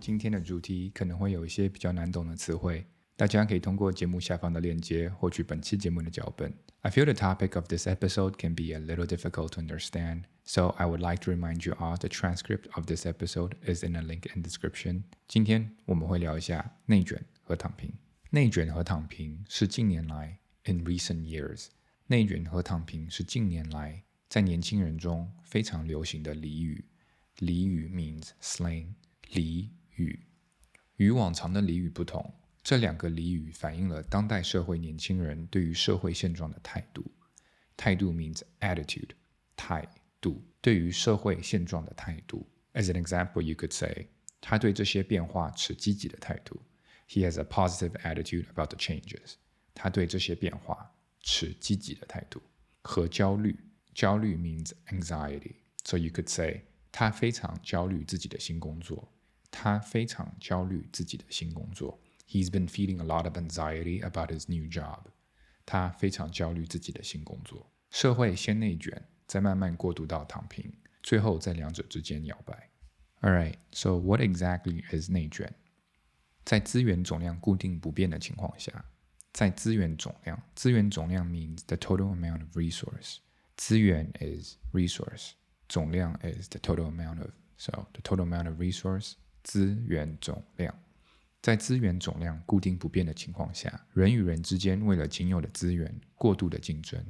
今天的主题可能会有一些比较难懂的词汇，大家可以通过节目下方的链接获取本期节目的脚本。I feel the topic of this episode can be a little difficult to understand, so I would like to remind you all the transcript of this episode is in a link in description. 今天我们会聊一下内卷和躺平。内卷和躺平是近年来 in recent years，内卷和躺平是近年来在年轻人中非常流行的俚语。俚语 means slang，俚 语与往常的俚语不同，这两个俚语反映了当代社会年轻人对于社会现状的态度。态度 means attitude，态度对于社会现状的态度。As an example, you could say，他对这些变化持积极的态度。He has a positive attitude about the changes。他对这些变化持积极的态度。和焦虑，焦虑 means anxiety，so you could say 他非常焦虑自己的新工作。他非常焦虑自己的新工作。He's been feeling a lot of anxiety about his new job。他非常焦虑自己的新工作。社会先内卷，再慢慢过渡到躺平，最后在两者之间摇摆。Alright, so what exactly is 内卷？在资源总量固定不变的情况下，在资源总量，资源总量 means the total amount of resource。资源 is resource，总量 is the total amount of so the total amount of resource 资源总量。在资源总量固定不变的情况下，人与人之间为了仅有的资源过度的竞争。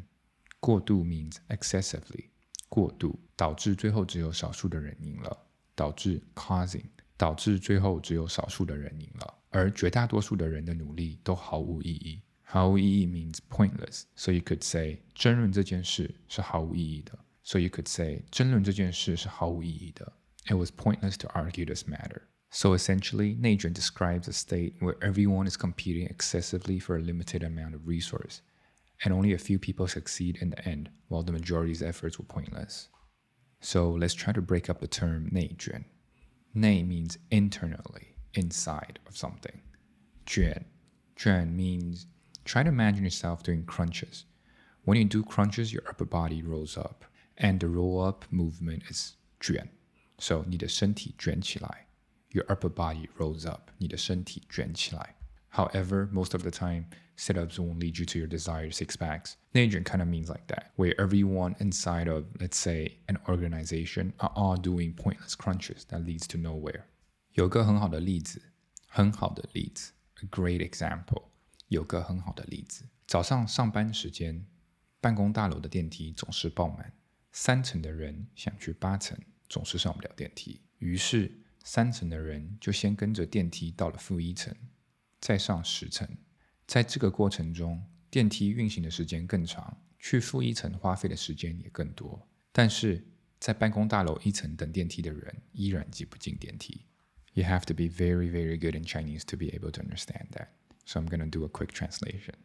过度 means excessively，过度导致最后只有少数的人赢了，导致 causing。导致最后只有少数的人赢了，而绝大多数的人的努力都毫无意义。毫无意义 means pointless，所以 you could say 争论这件事是毫无意义的。所以 you could say 争论这件事是毫无意义的。It was pointless to argue this matter. So essentially, neijuan describes a state where everyone is competing excessively for a limited amount of resource, and only a few people succeed in the end, while the majority's efforts were pointless. So let's try to break up the term neijuan. Nei means internally, inside of something. Juan. Juan means try to imagine yourself doing crunches. When you do crunches, your upper body rolls up, and the roll up movement is juan. So 你的身体卷起来，your upper body rolls up，你的身体卷起来。However, most of the time, sit ups won't lead you to your desired six packs. Neijuan kind of means like that, where everyone inside of, let's say, an organization are all doing pointless crunches that leads to nowhere. 有个很好的例子，很好的例子，a great example。有个很好的例子，早上上班时间，办公大楼的电梯总是爆满，三层的人想去八层，总是上不了电梯，于是三层的人就先跟着电梯到了负一层，再上十层。在这个过程中，电梯运行的时间更长，去负一层花费的时间也更多。但是在办公大楼一层等电梯的人依然挤不进电梯。You have to be very, very good in Chinese to be able to understand that. So I'm going to do a quick translation.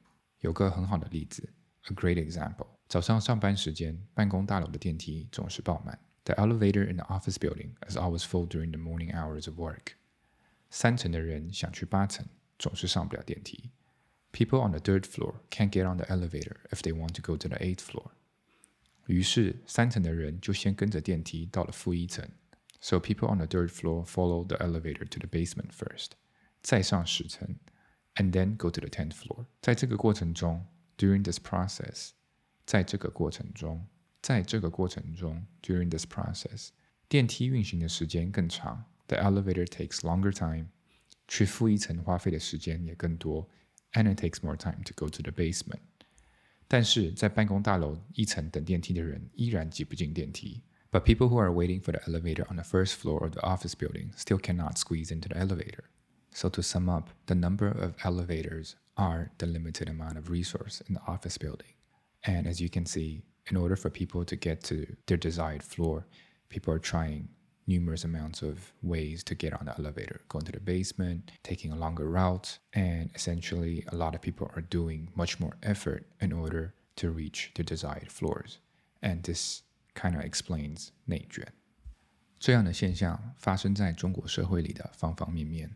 有个很好的例子，a great example。早上上班时间，办公大楼的电梯总是爆满。The elevator in the office building is always full during the morning hours of work. 三层的人想去八层，总是上不了电梯。People on the third floor can't get on the elevator if they want to go to the eighth floor. 于是三层的人就先跟着电梯到了负一层。So people on the third floor follow the elevator to the basement first，再上十层，and then go to the tenth floor。在这个过程中，during this process，在这个过程中， 在这个过程中，during this process，电梯运行的时间更长，the elevator takes longer time，去负一层花费的时间也更多。and it takes more time to go to the basement. 但是在办公大楼一层等电梯的人依然挤不进电梯。But people who are waiting for the elevator on the first floor of the office building still cannot squeeze into the elevator. So to sum up, the number of elevators are the limited amount of resource in the office building. And as you can see, in order for people to get to their desired floor, people are trying numerous amounts of ways to get on the elevator, going to the basement, taking a longer route, and essentially a lot of people are doing much more effort in order to reach the desired floors. And this kind of explains 内卷。这样的现象发生在中国社会里的方方面面。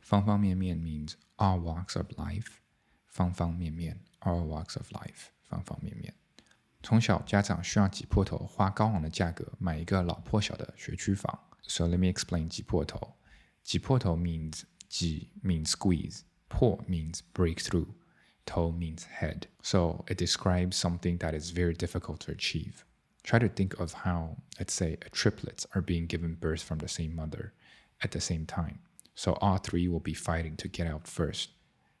方方面面 means all walks of life。方方面面 all walks of life。方方面面。 从小家长需要挤破头，花高昂的价格买一个老破小的学区房。So let me explain 挤破头。挤破头 means 挤 means squeeze，破 means break through。tou means head. So it describes something that is very difficult to achieve. Try to think of how, let's say, triplets are being given birth from the same mother at the same time. So all three will be fighting to get out first.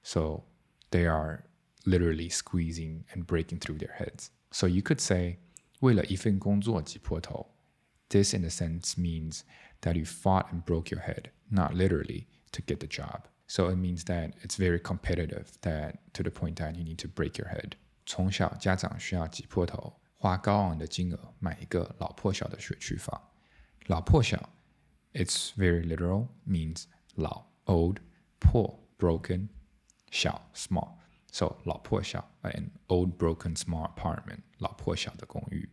So they are literally squeezing and breaking through their heads. So you could say, 为了一份工作挤破头. This, in a sense, means that you fought and broke your head, not literally to get the job. So it means that it's very competitive, that to the point that you need to break your head. 从小家长需要挤破头，花高昂的金额买一个老破小的学区房。老破小，it's very literal, means 老 old, 破 broken, 小 small. So 老破小 an old broken small apartment 老破小的公寓。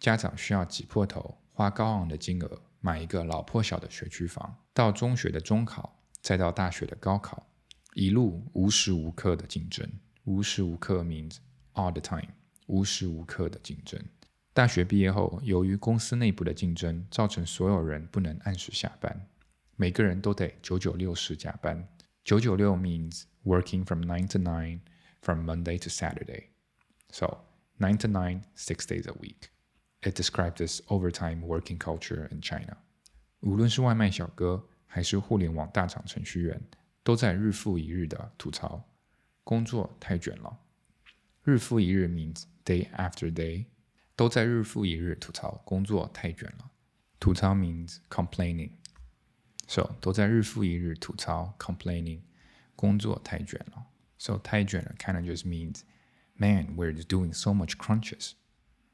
家长需要挤破头，花高昂的金额买一个老破小的学区房。到中学的中考，再到大学的高考，一路无时无刻的竞争。无时无刻 means all the time，无时无刻的竞争。大学毕业后，由于公司内部的竞争，造成所有人不能按时下班，每个人都得九九六时加班。九九六 means working from nine to nine from Monday to Saturday. So nine to nine, six days a week. It describes this overtime working culture in China. 无论是外卖小哥还是互联网大厂程序员，都在日复一日的吐槽工作太卷了。日复一日 means day after day，都在日复一日吐槽工作太卷了。吐槽 means complaining。So 都在日复一日吐槽 complaining，工作太卷了。 so tai juan kind of just means, man, we're just doing so much crunches.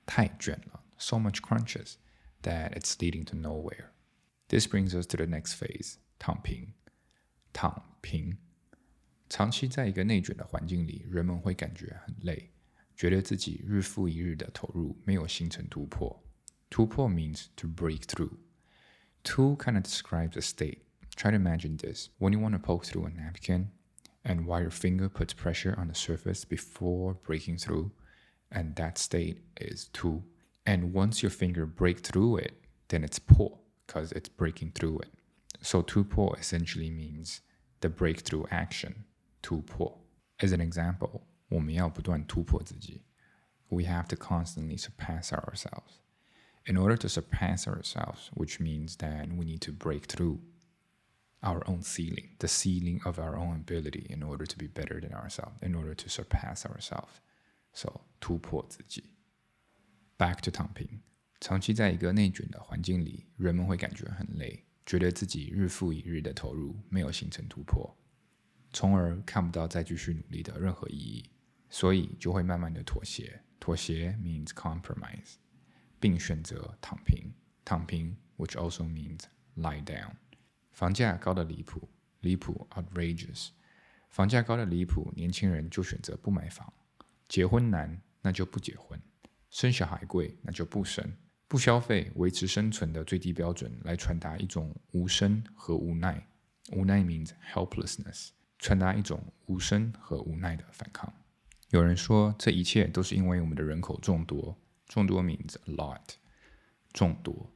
Tai juan, so much crunches that it's leading to nowhere. This brings us to the next phase, 躺平。躺平，长期在一个内卷的环境里，人们会感觉很累，觉得自己日复一日的投入没有形成突破。突破 means to break through. Tu kind of describes a state. Try to imagine this. When you want to poke through a napkin, and while your finger puts pressure on the surface before breaking through, and that state is tu. And once your finger break through it, then it's po because it's breaking through it. So tu po essentially means the breakthrough action, tu po. As an example, 我们要不断突破自己. We have to constantly surpass ourselves. In order to surpass ourselves, which means that we need to break through our own ceiling, the ceiling of our own ability in order to be better than ourselves, in order to surpass ourselves. So 突破自己。Back to 躺平。长期在一个内卷的环境里，人们会感觉很累，觉得自己日复一日的投入没有形成突破，从而看不到再继续努力的任何意义，所以就会慢慢的妥协。妥协 means compromise，并选择躺平。躺平，which also means lie down。 房价高的离谱，离谱 outrageous。房价高的离谱，年轻人就选择不买房。结婚难，那就不结婚；生小孩贵，那就不生。不消费，维持生存的最低标准，来传达一种无声和无奈。无奈 means helplessness，传达一种无声和无奈的反抗。有人说，这一切都是因为我们的人口众多，众多 means a lot，众多，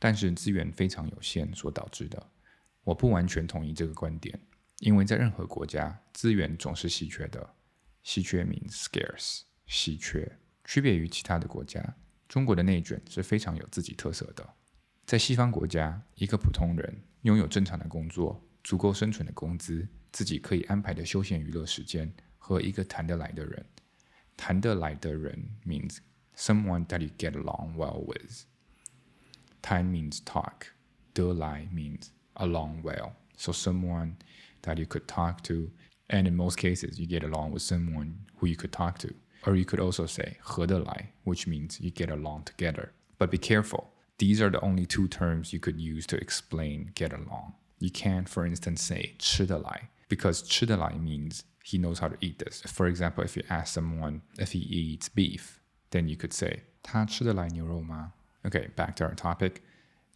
但是资源非常有限所导致的。我不完全同意这个观点，因为在任何国家，资源总是稀缺的。稀缺 means scarce，稀缺。区别于其他的国家，中国的内卷是非常有自己特色的。在西方国家，一个普通人拥有正常的工作、足够生存的工资、自己可以安排的休闲娱乐时间和一个谈得来的人。谈得来的人 means someone that you get along well with。谈 means talk，得来 means along well. So someone that you could talk to, and in most cases you get along with someone who you could talk to. Or you could also say 合得来, which means you get along together. But be careful. These are the only two terms you could use to explain get along. You can't, for instance, say 吃得来 because 吃得来 means he knows how to eat this. For example, if you ask someone if he eats beef, then you could say 他吃得来牛肉吗? Okay, back to our topic.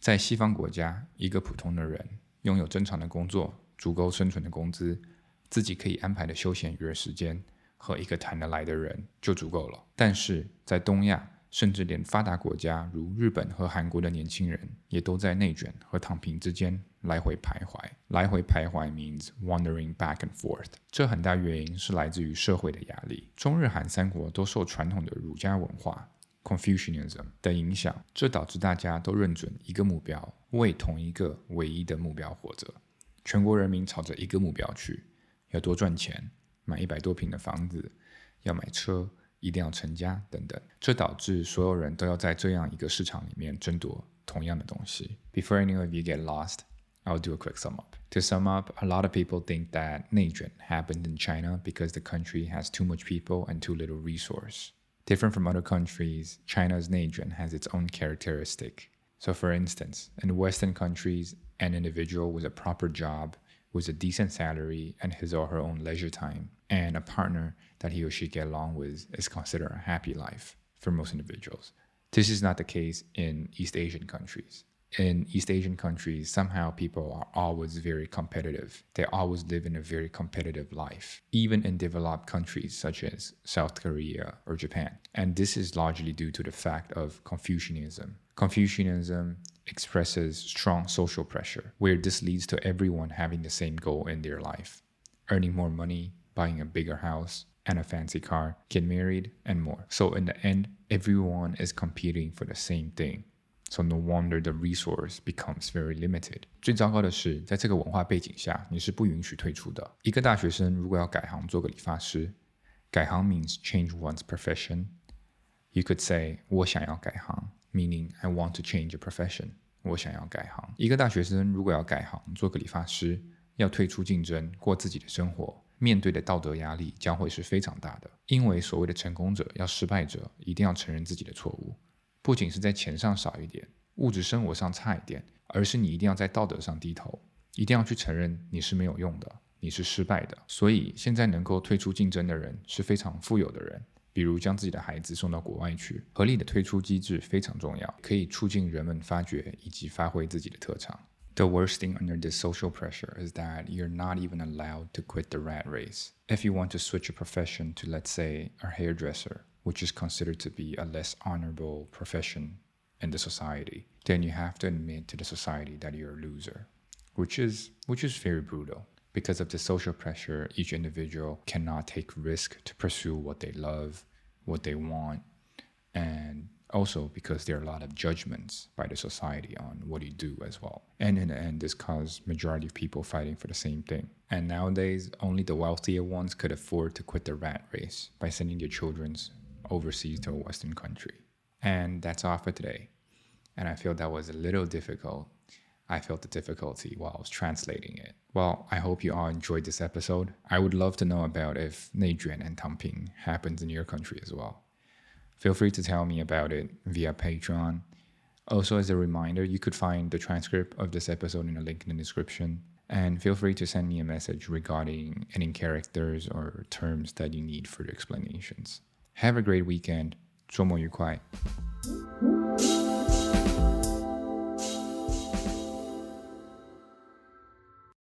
在西方国家，一个普通的人拥有正常的工作、足够生存的工资、自己可以安排的休闲娱乐时间和一个谈得来的人就足够了。但是在东亚，甚至连发达国家如日本和韩国的年轻人，也都在内卷和躺平之间来回徘徊。来回徘徊 means wandering back and forth。这很大原因是来自于社会的压力。中日韩三国都受传统的儒家文化 Confucianism 的影响，这导致大家都认准一个目标，为同一个唯一的目标活着。全国人民朝着一个目标去，要多赚钱，买一百多平的房子，要买车。一定要成家等等，这导致所有人都要在这样一个市场里面争夺同样的东西。Before any of you get lost, I'll do a quick sum up. To sum up, a lot of people think that 内卷 happened in China because the country has too much people and too little resource. Different from other countries, China's 内卷 has its own characteristic. So, for instance, in Western countries, an individual with a proper job, with a decent salary, and his or her own leisure time, and a partner that he or she get along with is considered a happy life for most individuals. This is not the case in East Asian countries. In East Asian countries, somehow people are always very competitive. They always live in a very competitive life, even in developed countries such as South Korea or Japan. And this is largely due to the fact of Confucianism. Confucianism expresses strong social pressure, where this leads to everyone having the same goal in their life earning more money, buying a bigger house and a fancy car, get married, and more. So, in the end, everyone is competing for the same thing. So no wonder the resource becomes very limited. 最糟糕的是，在这个文化背景下，你是不允许退出的。一个大学生如果要改行做个理发师，改行 means change one's profession. You could say 我想要改行，meaning I want to change a profession. 我想要改行。一个大学生如果要改行做个理发师，要退出竞争，过自己的生活，面对的道德压力将会是非常大的。因为所谓的成功者要失败者一定要承认自己的错误，不仅是在钱上少一点，物质生活上差一点，而是你一定要在道德上低头，一定要去承认你是没有用的，你是失败的。所以现在能够退出竞争的人是非常富有的人，比如将自己的孩子送到国外去，合理的退出机制非常重要，可以促进人们发掘以及发挥自己的特长。The worst thing under this social pressure is that you're not even allowed to quit the rat race. If you want to switch a profession to, let's say, a hairdresser, which is considered to be a less honorable profession in the society, then you have to admit to the society that you're a loser, which is which is very brutal. Because of the social pressure, each individual cannot take risk to pursue what they love, what they want, and also because there are a lot of judgments by the society on what you do as well. And in the end, this caused majority of people fighting for the same thing. And nowadays, only the wealthier ones could afford to quit the rat race by sending their children overseas to a Western country. And that's all for today. And I feel that was a little difficult. I felt the difficulty while I was translating it. Well, I hope you all enjoyed this episode. I would love to know about if Neijuan and Tangping happens in your country as well. Feel free to tell me about it via Patreon. Also, as a reminder, you could find the transcript of this episode in a link in the description. And feel free to send me a message regarding any characters or terms that you need for the explanations. Have a great weekend，周末愉快。